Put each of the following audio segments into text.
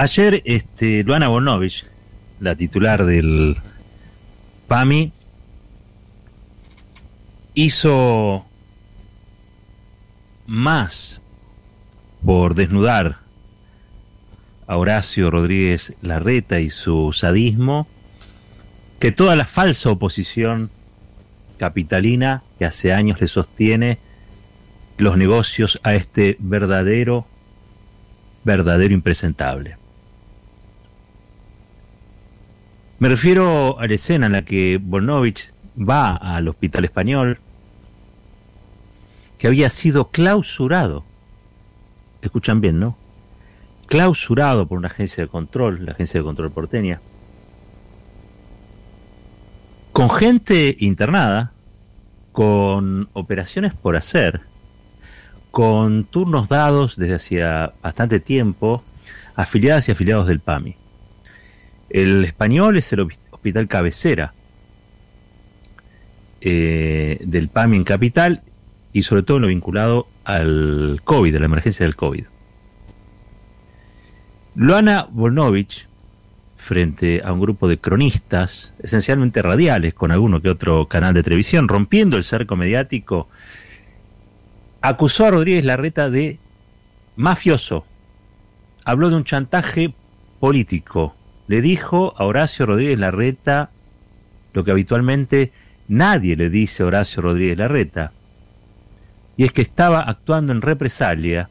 Ayer, este, Luana Bonovich, la titular del PAMI, hizo más por desnudar a Horacio Rodríguez Larreta y su sadismo que toda la falsa oposición capitalina que hace años le sostiene los negocios a este verdadero, verdadero impresentable. Me refiero a la escena en la que Bonovich va al hospital español, que había sido clausurado. Escuchan bien, ¿no? Clausurado por una agencia de control, la agencia de control porteña, con gente internada, con operaciones por hacer, con turnos dados desde hacía bastante tiempo, afiliadas y afiliados del PAMI. El español es el hospital cabecera eh, del PAMI en Capital y sobre todo lo vinculado al COVID, a la emergencia del COVID. Luana Volnovich, frente a un grupo de cronistas, esencialmente radiales, con alguno que otro canal de televisión, rompiendo el cerco mediático, acusó a Rodríguez Larreta de mafioso. Habló de un chantaje político. Le dijo a Horacio Rodríguez Larreta lo que habitualmente nadie le dice a Horacio Rodríguez Larreta. Y es que estaba actuando en represalia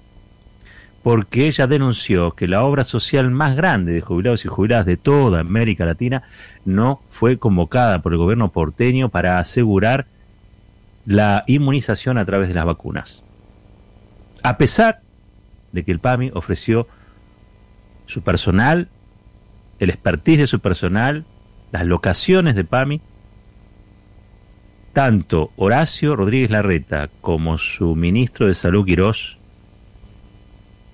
porque ella denunció que la obra social más grande de jubilados y jubiladas de toda América Latina no fue convocada por el gobierno porteño para asegurar la inmunización a través de las vacunas. A pesar de que el PAMI ofreció su personal, el expertise de su personal, las locaciones de PAMI, tanto Horacio Rodríguez Larreta como su ministro de Salud Quirós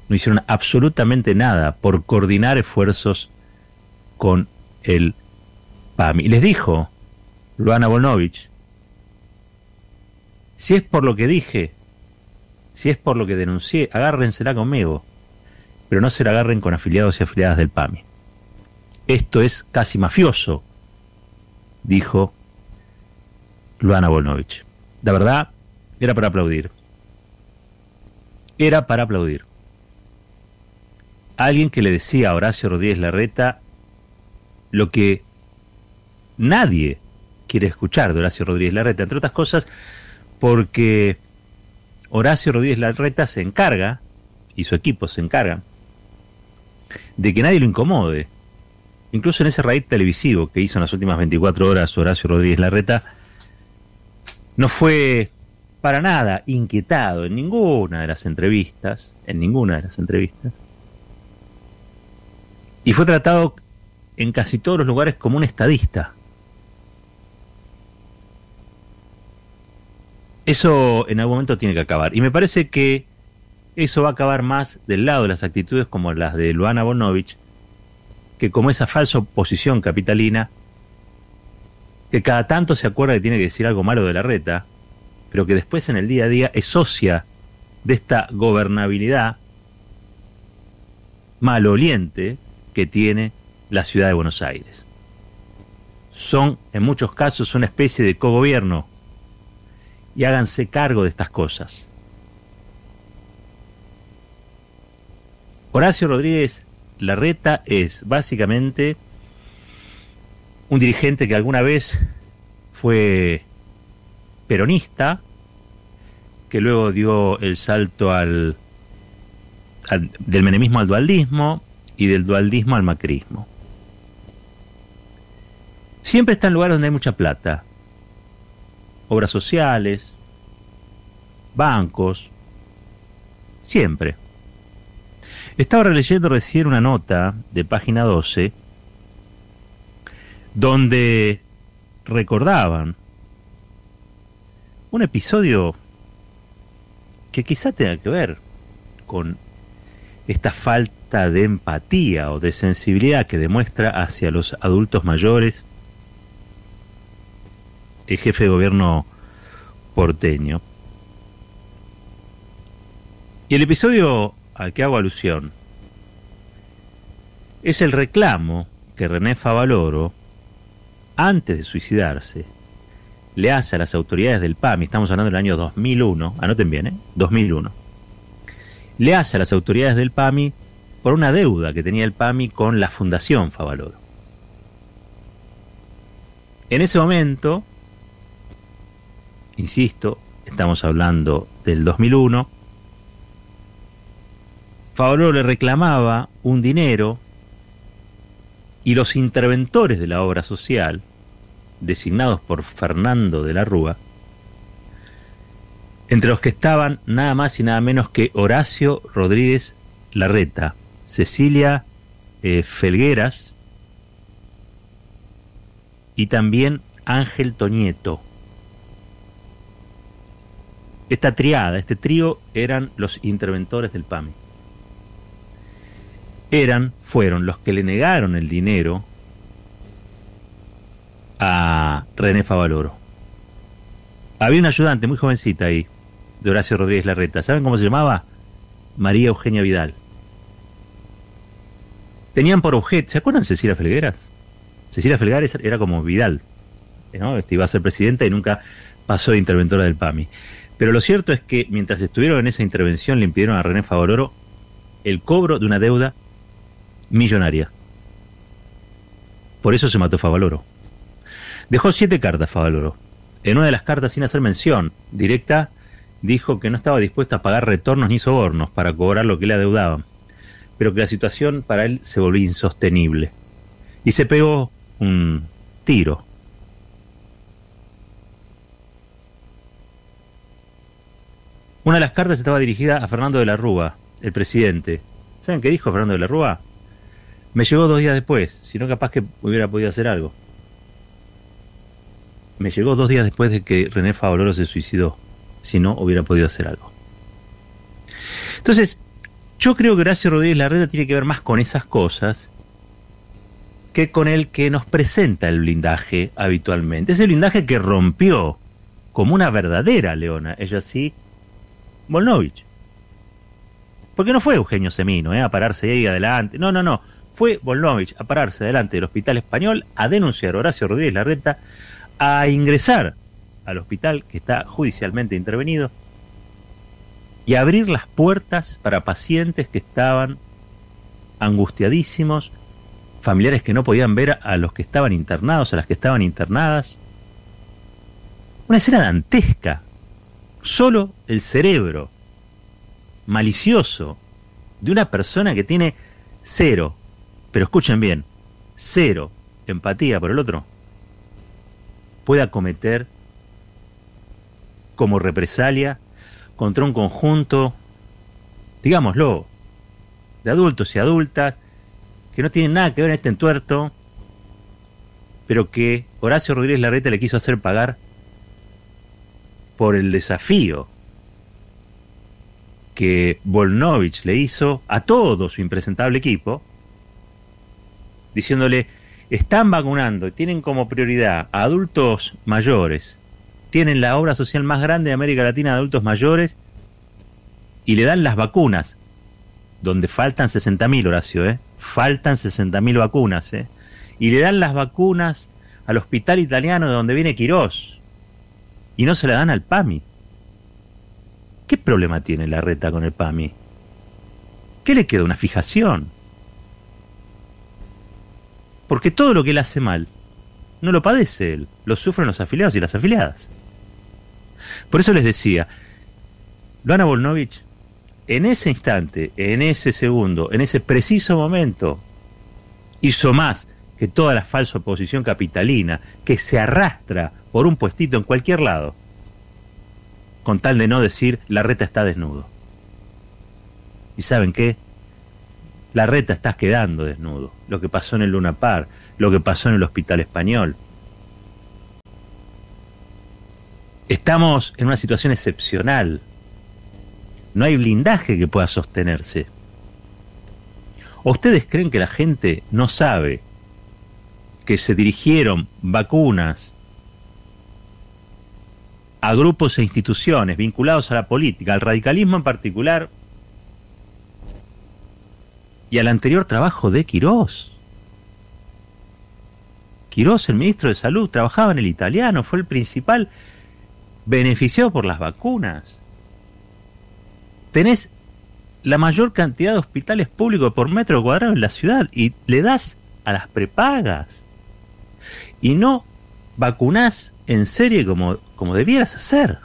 no hicieron absolutamente nada por coordinar esfuerzos con el PAMI. Les dijo Luana Bonovich, si es por lo que dije, si es por lo que denuncié, agárrensela conmigo, pero no se la agarren con afiliados y afiliadas del PAMI. Esto es casi mafioso, dijo Luana Bonovich. La verdad, era para aplaudir. Era para aplaudir alguien que le decía a Horacio Rodríguez Larreta lo que nadie quiere escuchar de Horacio Rodríguez Larreta, entre otras cosas porque Horacio Rodríguez Larreta se encarga, y su equipo se encarga, de que nadie lo incomode. Incluso en ese raid televisivo que hizo en las últimas 24 horas Horacio Rodríguez Larreta, no fue para nada inquietado en ninguna de las entrevistas, en ninguna de las entrevistas, y fue tratado en casi todos los lugares como un estadista. Eso en algún momento tiene que acabar. Y me parece que eso va a acabar más del lado de las actitudes como las de Luana Bonovich, que como esa falsa oposición capitalina, que cada tanto se acuerda que tiene que decir algo malo de la reta, pero que después en el día a día es socia de esta gobernabilidad maloliente que tiene la ciudad de Buenos Aires. Son en muchos casos una especie de cogobierno y háganse cargo de estas cosas. Horacio Rodríguez Larreta es básicamente un dirigente que alguna vez fue peronista, que luego dio el salto al, del menemismo al dualdismo, y del dualdismo al macrismo. Siempre está en lugares donde hay mucha plata. Obras sociales, bancos, siempre. Estaba releyendo recién una nota de página 12 donde recordaban un episodio que quizá tenga que ver con esta falta de empatía o de sensibilidad que demuestra hacia los adultos mayores el jefe de gobierno porteño. Y el episodio al que hago alusión es el reclamo que René Favaloro, antes de suicidarse, le hace a las autoridades del PAMI, estamos hablando del año 2001, anoten bien, ¿eh? 2001, le hace a las autoridades del PAMI por una deuda que tenía el PAMI con la Fundación Favaloro. En ese momento, insisto, estamos hablando del 2001, Favaloro le reclamaba un dinero y los interventores de la obra social, designados por Fernando de la Rúa, entre los que estaban nada más y nada menos que Horacio Rodríguez Larreta, Cecilia eh, Felgueras y también Ángel Toñeto. Esta triada, este trío eran los interventores del PAMI. Eran, fueron los que le negaron el dinero a René Favaloro. Había una ayudante muy jovencita ahí, de Horacio Rodríguez Larreta. ¿Saben cómo se llamaba? María Eugenia Vidal. Tenían por objeto, ¿se acuerdan Cecilia Felgueras? Cecilia Felgueras era como Vidal, ¿no? Este iba a ser presidenta y nunca pasó de interventora del PAMI. Pero lo cierto es que mientras estuvieron en esa intervención le impidieron a René Favaloro el cobro de una deuda millonaria. Por eso se mató Favaloro. Dejó siete cartas Favaloro. En una de las cartas, sin hacer mención directa, dijo que no estaba dispuesto a pagar retornos ni sobornos para cobrar lo que le adeudaban, pero que la situación para él se volvió insostenible. Y se pegó un tiro. Una de las cartas estaba dirigida a Fernando de la Rúa, el presidente. ¿Saben qué dijo Fernando de la Rúa? Me llegó dos días después, si no capaz que hubiera podido hacer algo me llegó dos días después de que René Favaloro se suicidó, si no hubiera podido hacer algo. Entonces, yo creo que Horacio Rodríguez Larreta tiene que ver más con esas cosas que con el que nos presenta el blindaje habitualmente. Ese blindaje que rompió como una verdadera leona, ella sí, Volnovich. Porque no fue Eugenio Semino ¿eh? a pararse ahí adelante. No, no, no. Fue Volnovich a pararse adelante del Hospital Español a denunciar a Horacio Rodríguez Larreta a ingresar al hospital que está judicialmente intervenido y abrir las puertas para pacientes que estaban angustiadísimos, familiares que no podían ver a los que estaban internados, a las que estaban internadas. Una escena dantesca. Solo el cerebro malicioso de una persona que tiene cero, pero escuchen bien, cero empatía por el otro, pueda cometer como represalia contra un conjunto, digámoslo, de adultos y adultas que no tienen nada que ver en este entuerto, pero que Horacio Rodríguez Larreta le quiso hacer pagar por el desafío que Volnovich le hizo a todo su impresentable equipo, diciéndole, están vacunando y tienen como prioridad a adultos mayores, tienen la obra social más grande de América Latina de adultos mayores y le dan las vacunas, donde faltan 60.000, Horacio, ¿eh? Faltan 60.000 vacunas, ¿eh? Y le dan las vacunas al hospital italiano de donde viene Quirós y no se la dan al PAMI. ¿Qué problema tiene la reta con el PAMI? ¿Qué le queda? ¿Una fijación? Porque todo lo que él hace mal no lo padece él, lo sufren los afiliados y las afiliadas. Por eso les decía, Luana Volnovich, en ese instante, en ese segundo, en ese preciso momento, hizo más que toda la falsa oposición capitalina que se arrastra por un puestito en cualquier lado, con tal de no decir la reta está desnudo. ¿Y saben qué? La reta estás quedando desnudo. Lo que pasó en el Luna Park, lo que pasó en el Hospital Español. Estamos en una situación excepcional. No hay blindaje que pueda sostenerse. ¿O ustedes creen que la gente no sabe que se dirigieron vacunas a grupos e instituciones vinculados a la política, al radicalismo en particular, y al anterior trabajo de Quirós. Quirós, el ministro de Salud, trabajaba en el italiano, fue el principal beneficiado por las vacunas. Tenés la mayor cantidad de hospitales públicos por metro cuadrado en la ciudad y le das a las prepagas. Y no vacunás en serie como, como debieras hacer.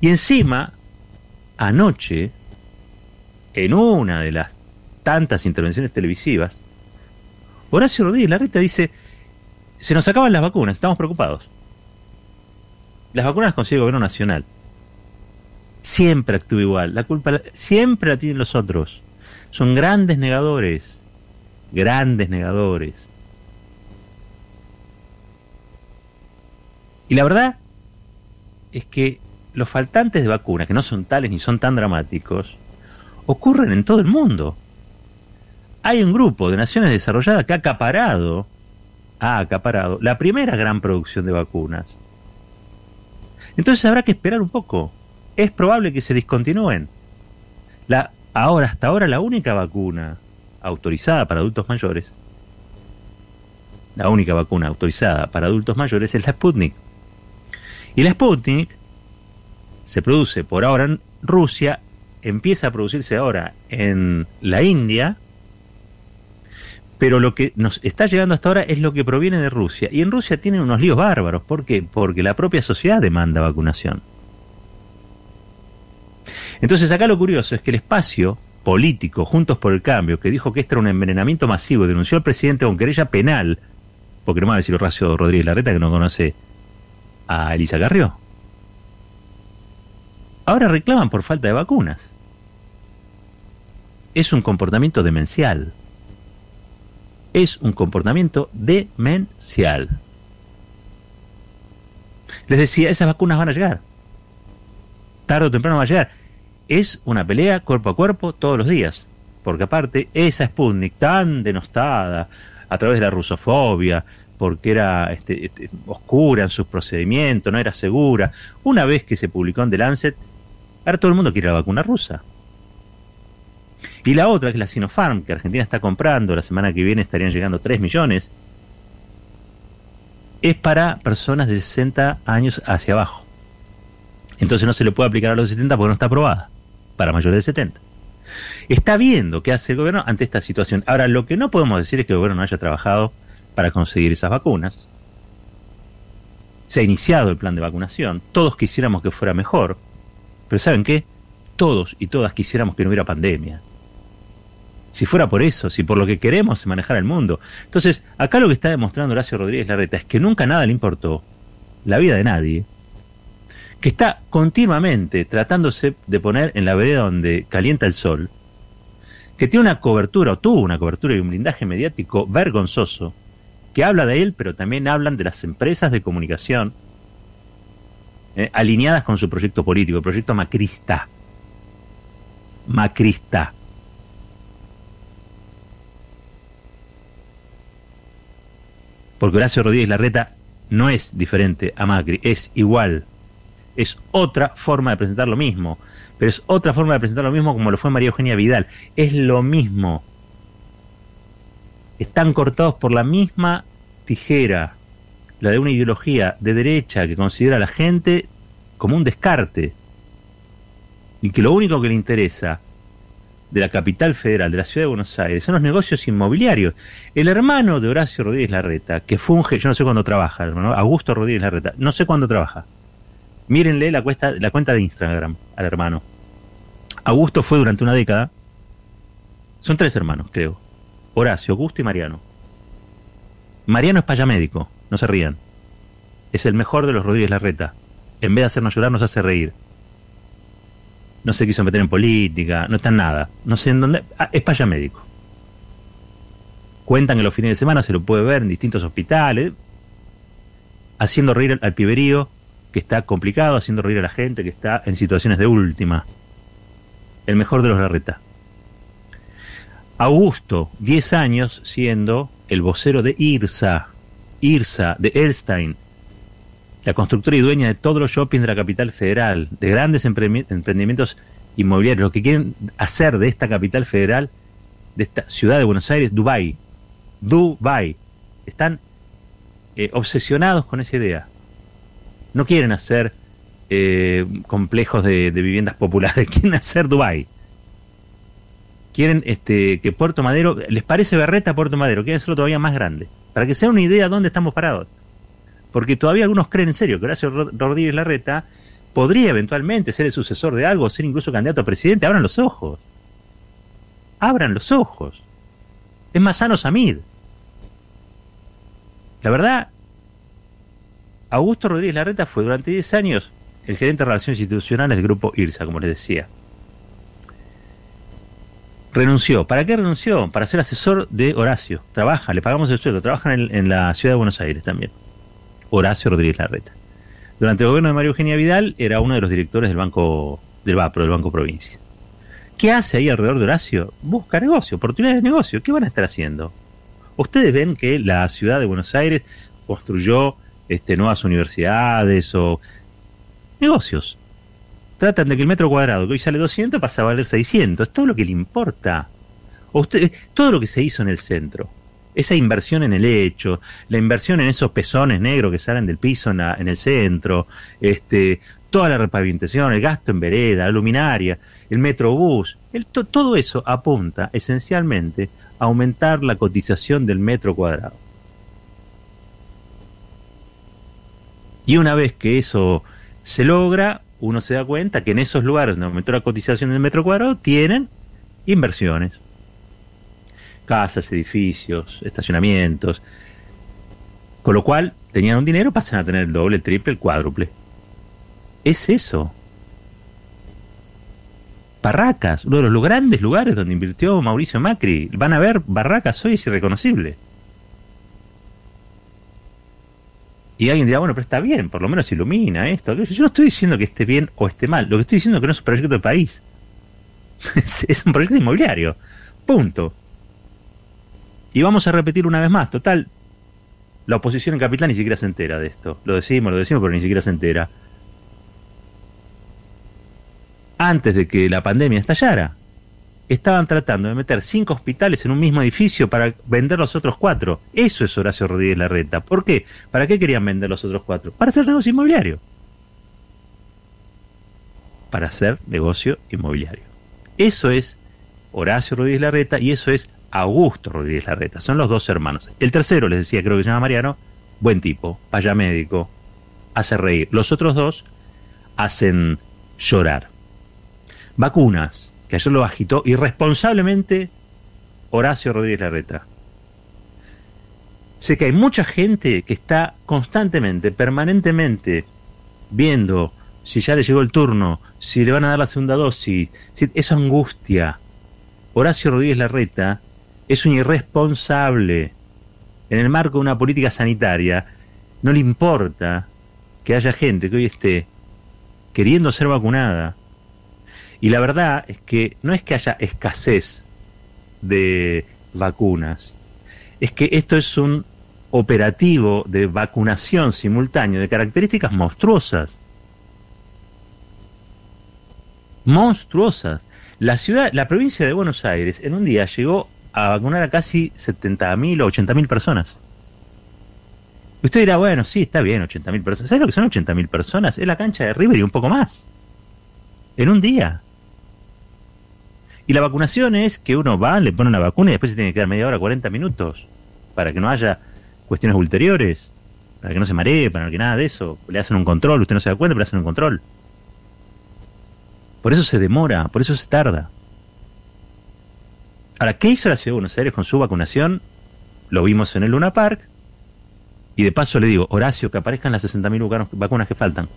Y encima, anoche, en una de las tantas intervenciones televisivas, Horacio Rodríguez Larreta dice, se nos acaban las vacunas, estamos preocupados. Las vacunas las consigue el gobierno nacional. Siempre actúa igual, la culpa siempre la tienen los otros. Son grandes negadores, grandes negadores. Y la verdad es que los faltantes de vacunas, que no son tales ni son tan dramáticos, ocurren en todo el mundo. Hay un grupo de naciones desarrolladas que ha acaparado ha acaparado la primera gran producción de vacunas. Entonces habrá que esperar un poco. Es probable que se discontinúen. La, ahora, hasta ahora, la única vacuna autorizada para adultos mayores, la única vacuna autorizada para adultos mayores es la Sputnik. Y la Sputnik se produce por ahora en Rusia, empieza a producirse ahora en la India, pero lo que nos está llegando hasta ahora es lo que proviene de Rusia. Y en Rusia tienen unos líos bárbaros. ¿Por qué? Porque la propia sociedad demanda vacunación. Entonces acá lo curioso es que el espacio político, Juntos por el Cambio, que dijo que este era un envenenamiento masivo, denunció al presidente con querella penal, porque no me va a decir Horacio Rodríguez Larreta que no conoce a Elisa Carrió. Ahora reclaman por falta de vacunas. Es un comportamiento demencial es un comportamiento demencial. Les decía, esas vacunas van a llegar. Tarde o temprano van a llegar. Es una pelea cuerpo a cuerpo todos los días. Porque aparte, esa Sputnik tan denostada a través de la rusofobia, porque era este, este, oscura en sus procedimientos, no era segura, una vez que se publicó en The Lancet, ahora todo el mundo quiere la vacuna rusa. Y la otra, que es la Sinopharm, que Argentina está comprando, la semana que viene estarían llegando 3 millones, es para personas de 60 años hacia abajo. Entonces no se le puede aplicar a los 70 porque no está aprobada, para mayores de 70. Está viendo qué hace el gobierno ante esta situación. Ahora, lo que no podemos decir es que el gobierno no haya trabajado para conseguir esas vacunas. Se ha iniciado el plan de vacunación, todos quisiéramos que fuera mejor, pero ¿saben qué? Todos y todas quisiéramos que no hubiera pandemia si fuera por eso, si por lo que queremos manejar el mundo. Entonces, acá lo que está demostrando Horacio Rodríguez Larreta es que nunca nada le importó la vida de nadie, que está continuamente tratándose de poner en la vereda donde calienta el sol, que tiene una cobertura, o tuvo una cobertura y un blindaje mediático vergonzoso, que habla de él, pero también hablan de las empresas de comunicación eh, alineadas con su proyecto político, el proyecto macrista. Macrista. Porque Horacio Rodríguez Larreta no es diferente a Macri, es igual. Es otra forma de presentar lo mismo. Pero es otra forma de presentar lo mismo como lo fue María Eugenia Vidal. Es lo mismo. Están cortados por la misma tijera. La de una ideología de derecha que considera a la gente como un descarte. Y que lo único que le interesa de la capital federal, de la ciudad de Buenos Aires, son los negocios inmobiliarios. El hermano de Horacio Rodríguez Larreta, que funge, yo no sé cuándo trabaja, hermano, Augusto Rodríguez Larreta, no sé cuándo trabaja. Mírenle la, cuesta, la cuenta de Instagram al hermano. Augusto fue durante una década, son tres hermanos, creo. Horacio, Augusto y Mariano. Mariano es payamédico, no se rían. Es el mejor de los Rodríguez Larreta. En vez de hacernos llorar, nos hace reír no se quiso meter en política, no está en nada, no sé en dónde, ah, es paya médico. Cuentan que los fines de semana se lo puede ver en distintos hospitales, haciendo reír al, piberío que está complicado, haciendo reír a la gente que está en situaciones de última. El mejor de los Larreta. Augusto, 10 años siendo el vocero de IRSA, IRSA, de Erstein, la constructora y dueña de todos los shoppings de la capital federal, de grandes emprendimientos inmobiliarios, lo que quieren hacer de esta capital federal de esta ciudad de Buenos Aires, Dubai. Dubai. Están eh, obsesionados con esa idea. No quieren hacer eh, complejos de, viviendas populares, quieren hacer Dubai. Quieren este, que Puerto Madero, les parece berreta Puerto Madero, quieren hacerlo todavía más grande, para que sea una idea de dónde estamos parados. Porque todavía algunos creen en serio que Horacio Rodríguez Larreta podría eventualmente ser el sucesor de algo, ser incluso candidato a presidente. Abran los ojos. Abran los ojos. Es más sano Samid. La verdad, Augusto Rodríguez Larreta fue durante 10 años el gerente de relaciones institucionales del grupo IRSA, como les decía. Renunció. ¿Para qué renunció? Para ser asesor de Horacio. Trabaja, le pagamos el sueldo, trabaja en, la ciudad de Buenos Aires también. Horacio Rodríguez Larreta. Durante el gobierno de María Eugenia Vidal era uno de los directores del Banco del BAPRO, del Banco Provincia. ¿Qué hace ahí alrededor de Horacio? Busca negocio, oportunidades de negocio. ¿Qué van a estar haciendo? Ustedes ven que la ciudad de Buenos Aires construyó este, nuevas universidades o negocios. Tratan de que el metro cuadrado, que hoy sale 200, pase a valer 600. Es todo lo que le importa. todo lo que se hizo en el centro. Esa inversión en el hecho, la inversión en esos pezones negros que salen del piso en, el centro, este, toda la repavimentación, el gasto en vereda, la luminaria, el metrobús, el, todo eso apunta esencialmente aumentar la cotización del metro cuadrado. Y una vez que eso se logra, uno se da cuenta que en esos lugares donde aumentó la cotización del metro cuadrado tienen inversiones. Casas, edificios, estacionamientos. Con lo cual, tenían un dinero, pasan a tener el doble, el triple, el cuádruple. Es eso. Barracas, uno de los grandes lugares donde invirtió Mauricio Macri. Van a ver Barracas hoy es irreconocible. Y alguien dirá, bueno, pero está bien, por lo menos ilumina esto. Yo no estoy diciendo que esté bien o esté mal. Lo que estoy diciendo es que no es un proyecto de país. es un proyecto inmobiliario. Punto. Y vamos a repetir una vez más. Total, la oposición en Capital ni siquiera se entera de esto. Lo decimos, lo decimos, pero ni siquiera se entera antes de que la pandemia estallara, estaban tratando de meter cinco hospitales en un mismo edificio para vender los otros cuatro. Eso es Horacio Rodríguez Larreta. ¿Por qué? ¿Para qué querían vender los otros cuatro? Para hacer negocio inmobiliario. Para hacer negocio inmobiliario. Eso es Horacio Rodríguez Larreta y eso es Augusto Rodríguez Larreta. Son los dos hermanos. El tercero, les decía, creo que se llama Mariano, buen tipo, paya médico, hace reír. Los otros dos hacen llorar. Vacunas, que ayer lo agitó irresponsablemente Horacio Rodríguez Larreta. Sé que hay mucha gente que está constantemente, permanentemente, viendo si ya le llegó el turno, si le van a dar la segunda dosis, si, esa angustia. Horacio Rodríguez Larreta es un irresponsable. En el marco de una política sanitaria, no le importa que haya gente que hoy esté queriendo ser vacunada, y la verdad es que no es que haya escasez de vacunas, es que esto es un operativo de vacunación simultáneo de características monstruosas. Monstruosas. La ciudad, la provincia de Buenos Aires en un día llegó a vacunar a casi 70.000 o 80.000 personas. Usted dirá, bueno, sí, está bien, 80.000 personas. ¿Sabes lo que son 80.000 personas? Es la cancha de River y un poco más. En un día. Y la vacunación es que uno va, le pone una vacuna y después se tiene que quedar media hora, 40 minutos, para que no haya cuestiones ulteriores, para que no se maree, para que nada de eso. Le hacen un control, usted no se da cuenta, pero le hacen un control. Por eso se demora, por eso se tarda. Ahora, ¿qué hizo la Ciudad de Buenos Aires con su vacunación? Lo vimos en el Luna Park. Y de paso le digo, Horacio, que aparezcan las 60.000 vacunas que faltan.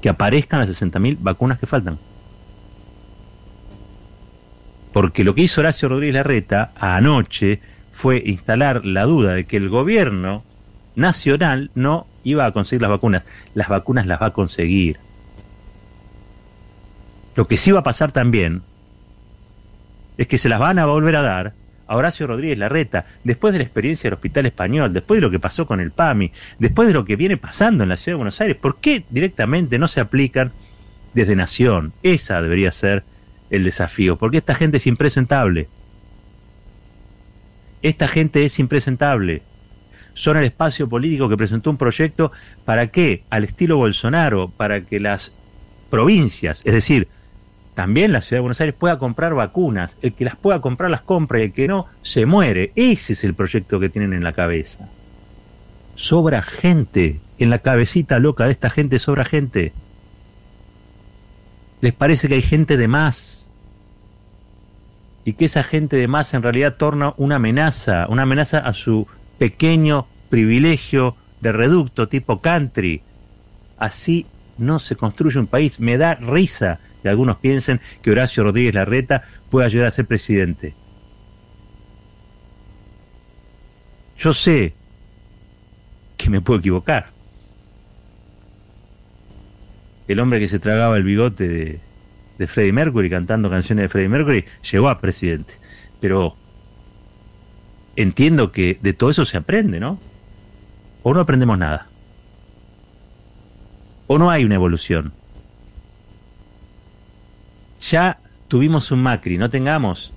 Que aparezcan las 60.000 vacunas que faltan. Porque lo que hizo Horacio Rodríguez Larreta anoche fue instalar la duda de que el gobierno nacional no iba a conseguir las vacunas. Las vacunas las va a conseguir. Lo que sí va a pasar también es que se las van a volver a dar a Horacio Rodríguez Larreta, después de la experiencia del Hospital Español, después de lo que pasó con el PAMI, después de lo que viene pasando en la Ciudad de Buenos Aires, ¿por qué directamente no se aplican desde Nación? Esa debería ser el desafío, porque esta gente es impresentable. Esta gente es impresentable. Son el espacio político que presentó un proyecto para que, al estilo Bolsonaro, para que las provincias, es decir, también la ciudad de Buenos Aires pueda comprar vacunas, el que las pueda comprar las compra y el que no se muere. Ese es el proyecto que tienen en la cabeza. Sobra gente, en la cabecita loca de esta gente sobra gente. Les parece que hay gente de más. Y que esa gente de más en realidad torna una amenaza, una amenaza a su pequeño privilegio de reducto tipo country. Así no se construye un país. Me da risa que algunos piensen que Horacio Rodríguez Larreta pueda llegar a ser presidente. Yo sé que me puedo equivocar. El hombre que se tragaba el bigote de, de Freddie Mercury cantando canciones de Freddie Mercury llegó a presidente. Pero entiendo que de todo eso se aprende, ¿no? O no aprendemos nada. O no hay una evolución ya tuvimos un Macri, no tengamos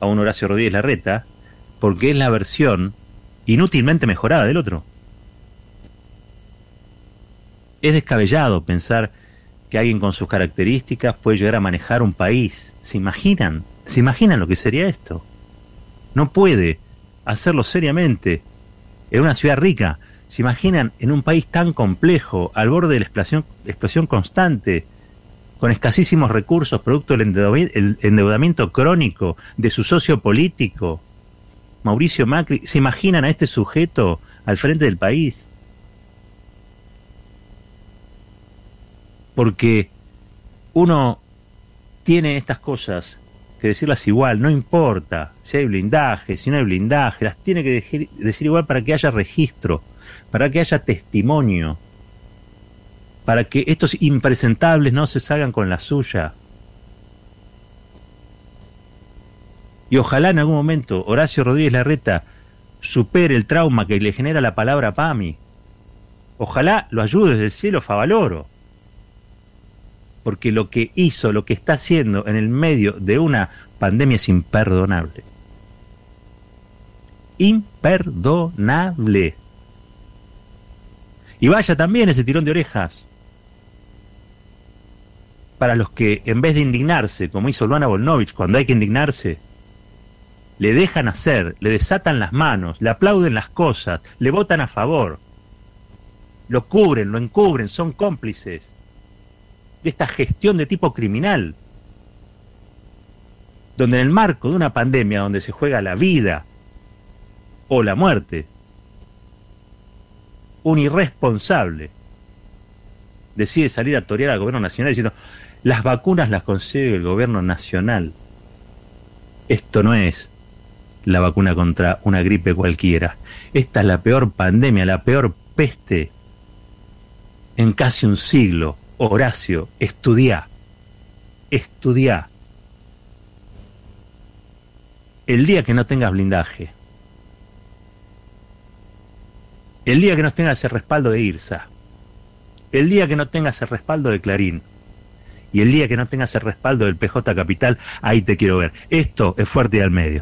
a un Horacio Rodríguez Larreta, porque es la versión inútilmente mejorada del otro. Es descabellado pensar que alguien con sus características puede llegar a manejar un país. ¿Se imaginan? ¿Se imaginan lo que sería esto? No puede hacerlo seriamente en una ciudad rica. ¿Se imaginan en un país tan complejo, al borde de la explosión, explosión constante, con escasísimos recursos, producto del endeudamiento crónico de su socio político, Mauricio Macri, ¿se imaginan a este sujeto al frente del país? Porque uno tiene estas cosas que decirlas igual, no importa si hay blindaje, si no hay blindaje, las tiene que decir, decir igual para que haya registro, para que haya testimonio para que estos impresentables no se salgan con la suya. Y ojalá en algún momento Horacio Rodríguez Larreta supere el trauma que le genera la palabra PAMI. Ojalá lo ayude desde el cielo Favaloro. Porque lo que hizo, lo que está haciendo en el medio de una pandemia es imperdonable. Imperdonable. Y vaya también ese tirón de orejas para los que, en vez de indignarse, como hizo Luana Volnovich, cuando hay que indignarse, le dejan hacer, le desatan las manos, le aplauden las cosas, le votan a favor, lo cubren, lo encubren, son cómplices de esta gestión de tipo criminal, donde en el marco de una pandemia donde se juega la vida o la muerte, un irresponsable decide salir a torear al gobierno nacional diciendo las vacunas las consigue el gobierno nacional. Esto no es la vacuna contra una gripe cualquiera. Esta es la peor pandemia, la peor peste en casi un siglo. Horacio, estudia. Estudia. El día que no tengas blindaje, el día que no tengas el respaldo de IRSA, el día que no tengas el respaldo de Clarín, y el día que no tengas el respaldo del PJ Capital, ahí te quiero ver. Esto es fuerte y al medio.